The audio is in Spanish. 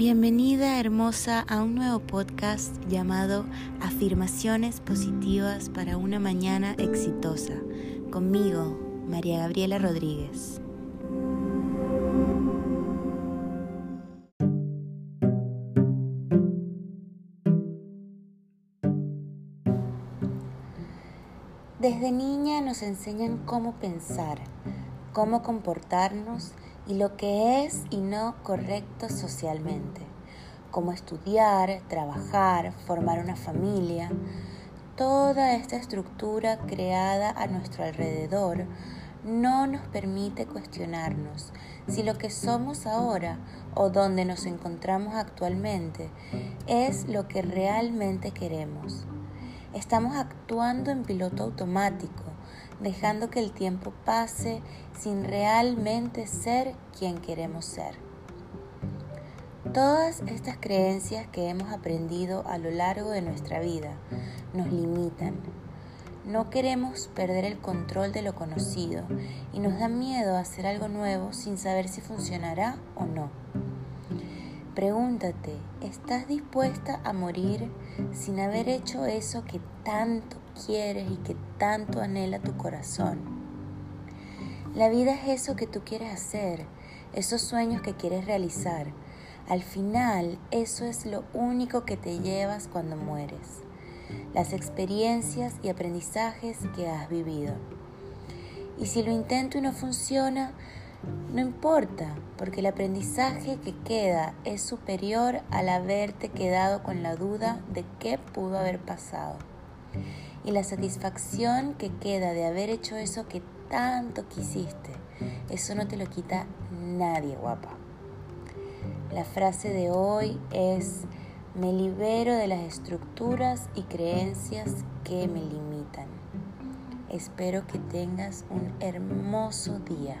Bienvenida hermosa a un nuevo podcast llamado Afirmaciones Positivas para una Mañana Exitosa. Conmigo, María Gabriela Rodríguez. Desde niña nos enseñan cómo pensar, cómo comportarnos y lo que es y no correcto socialmente, cómo estudiar, trabajar, formar una familia. Toda esta estructura creada a nuestro alrededor no nos permite cuestionarnos si lo que somos ahora o donde nos encontramos actualmente es lo que realmente queremos. Estamos actuando en piloto automático, dejando que el tiempo pase sin realmente ser quien queremos ser. Todas estas creencias que hemos aprendido a lo largo de nuestra vida nos limitan. No queremos perder el control de lo conocido y nos da miedo hacer algo nuevo sin saber si funcionará o no. Pregúntate, ¿estás dispuesta a morir sin haber hecho eso que tanto quieres y que tanto anhela tu corazón? La vida es eso que tú quieres hacer, esos sueños que quieres realizar. Al final, eso es lo único que te llevas cuando mueres, las experiencias y aprendizajes que has vivido. Y si lo intento y no funciona, no importa, porque el aprendizaje que queda es superior al haberte quedado con la duda de qué pudo haber pasado. Y la satisfacción que queda de haber hecho eso que tanto quisiste, eso no te lo quita nadie, guapa. La frase de hoy es, me libero de las estructuras y creencias que me limitan. Espero que tengas un hermoso día.